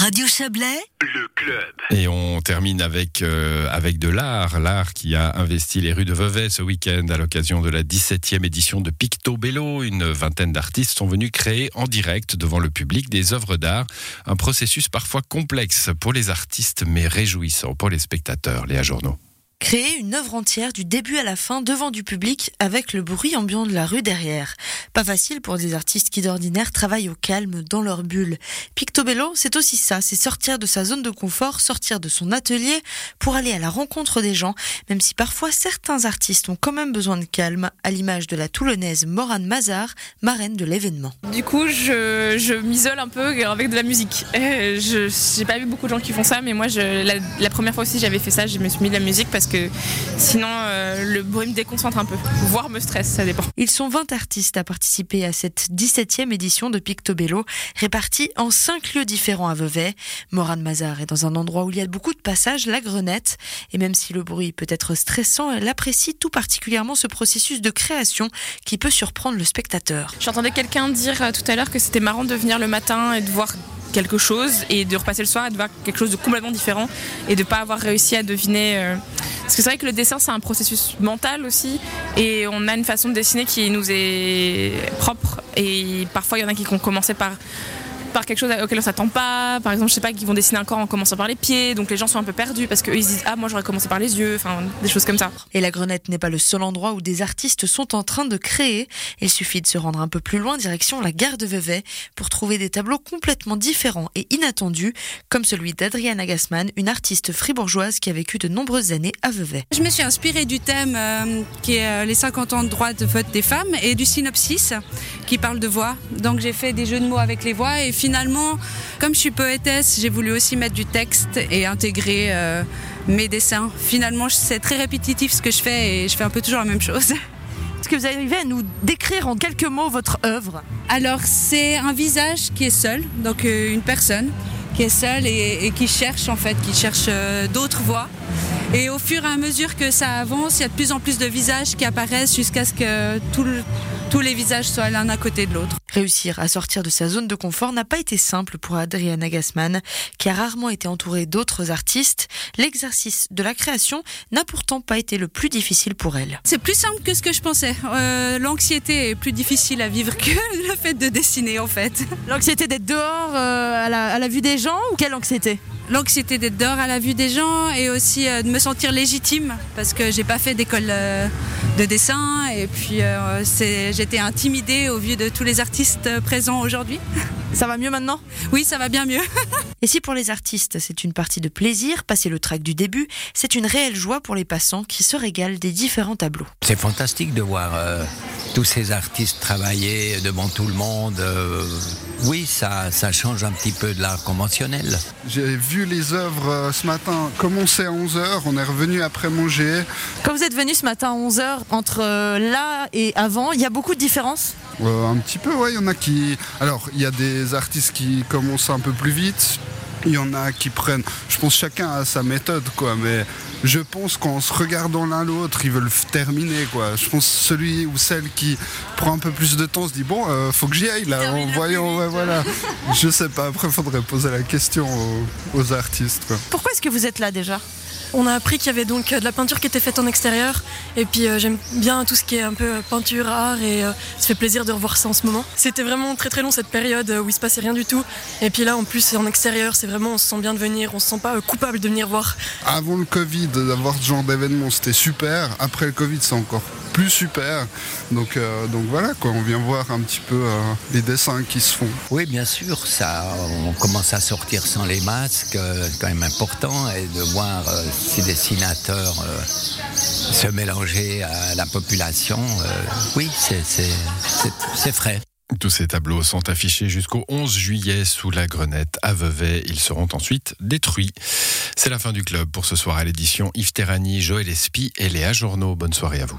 Radio Chablais, le club. Et on termine avec, euh, avec de l'art, l'art qui a investi les rues de Vevey ce week-end à l'occasion de la 17e édition de Picto Bello. Une vingtaine d'artistes sont venus créer en direct devant le public des œuvres d'art. Un processus parfois complexe pour les artistes mais réjouissant pour les spectateurs. Léa Journaux. Créer une œuvre entière du début à la fin devant du public avec le bruit ambiant de la rue derrière. Pas facile pour des artistes qui d'ordinaire travaillent au calme dans leur bulle. Pictobello, c'est aussi ça, c'est sortir de sa zone de confort, sortir de son atelier pour aller à la rencontre des gens, même si parfois certains artistes ont quand même besoin de calme, à l'image de la toulonnaise Morane Mazar, marraine de l'événement. Du coup, je, m'isole un peu avec de la musique. Euh, je n'ai pas vu beaucoup de gens qui font ça, mais moi, la, la première fois aussi j'avais fait ça, je me suis mis de la musique parce que sinon euh, le bruit me déconcentre un peu, voire me stresse, ça dépend. Ils sont 20 artistes à participer à cette 17e édition de Pictobello, répartis en 5 lieux différents à Vevey. Morane Mazar est dans un endroit où il y a beaucoup de passages, la Grenette, et même si le bruit peut être stressant, elle apprécie tout particulièrement ce processus de création qui peut surprendre le spectateur. J'entendais quelqu'un dire euh, tout à l'heure que c'était marrant de venir le matin et de voir quelque chose et de repasser le soir et de voir quelque chose de complètement différent et de pas avoir réussi à deviner euh, parce que c'est vrai que le dessin, c'est un processus mental aussi. Et on a une façon de dessiner qui nous est propre. Et parfois, il y en a qui ont commencé par par quelque chose auquel on s'attend pas. Par exemple, je sais pas, qu'ils vont dessiner un corps en commençant par les pieds, donc les gens sont un peu perdus parce qu'ils disent ah moi j'aurais commencé par les yeux, enfin des choses comme ça. Et la Grenette n'est pas le seul endroit où des artistes sont en train de créer. Il suffit de se rendre un peu plus loin, direction la gare de Vevey, pour trouver des tableaux complètement différents et inattendus, comme celui d'Adriana Gassman, une artiste fribourgeoise qui a vécu de nombreuses années à Vevey. Je me suis inspirée du thème euh, qui est euh, les 50 ans de droit de vote des femmes et du synopsis qui parle de voix. Donc j'ai fait des jeux de mots avec les voix et finalement, comme je suis poétesse, j'ai voulu aussi mettre du texte et intégrer euh, mes dessins. Finalement, c'est très répétitif ce que je fais et je fais un peu toujours la même chose. Est-ce que vous arrivez à nous décrire en quelques mots votre œuvre? Alors, c'est un visage qui est seul, donc euh, une personne qui est seule et, et qui cherche en fait, qui cherche euh, d'autres voix. Et au fur et à mesure que ça avance, il y a de plus en plus de visages qui apparaissent jusqu'à ce que tout le, tous les visages soient l'un à côté de l'autre. Réussir à sortir de sa zone de confort n'a pas été simple pour Adriana Gassman, qui a rarement été entourée d'autres artistes. L'exercice de la création n'a pourtant pas été le plus difficile pour elle. C'est plus simple que ce que je pensais. Euh, L'anxiété est plus difficile à vivre que le fait de dessiner en fait. L'anxiété d'être dehors euh, à, la, à la vue des gens ou quelle anxiété? L'anxiété d'être dehors à la vue des gens et aussi euh, de me sentir légitime parce que j'ai pas fait d'école euh, de dessin et puis euh, j'étais intimidée au vu de tous les artistes présents aujourd'hui. Ça va mieux maintenant? Oui, ça va bien mieux. et si pour les artistes c'est une partie de plaisir, passer le track du début, c'est une réelle joie pour les passants qui se régalent des différents tableaux. C'est fantastique de voir euh, tous ces artistes travailler devant tout le monde. Euh, oui, ça, ça change un petit peu de l'art conventionnel. J'ai vu les œuvres euh, ce matin commencer à 11h, on est revenu après manger. Quand vous êtes venu ce matin à 11h, entre là et avant, il y a beaucoup de différences euh, Un petit peu, ouais, il y en a qui... Alors, il y a des artistes qui commencent un peu plus vite, il y en a qui prennent... Je pense chacun a sa méthode, quoi, mais je pense qu'en se regardant l'un l'autre, ils veulent terminer, quoi. Je pense celui ou celle qui prend un peu plus de temps se dit, bon, euh, faut que j'y aille, là, en voyant, ouais, voilà. Je sais pas, après, faudrait poser la question aux, aux artistes, quoi. Pourquoi est-ce que vous êtes là déjà? On a appris qu'il y avait donc euh, de la peinture qui était faite en extérieur. Et puis euh, j'aime bien tout ce qui est un peu euh, peinture, art. Et ça fait plaisir de revoir ça en ce moment. C'était vraiment très très long cette période où il se passait rien du tout. Et puis là en plus en extérieur. C'est vraiment on se sent bien de venir. On se sent pas coupable de venir voir. Avant le Covid, d'avoir ce genre d'événement, c'était super. Après le Covid, c'est encore plus super. Donc, euh, donc voilà, quoi, on vient voir un petit peu euh, les dessins qui se font. Oui, bien sûr, ça, on commence à sortir sans les masques, euh, c'est quand même important, et de voir euh, ces dessinateurs euh, se mélanger à la population, euh, oui, c'est- c'est c'est- c'est frais. Tous ces tableaux sont affichés jusqu'au 11 juillet sous la Grenette à Vevey. Ils seront ensuite détruits. C'est la fin du club pour ce soir à l'édition Yves Terrani, Joël Espy et Léa Journaux. Bonne soirée à vous.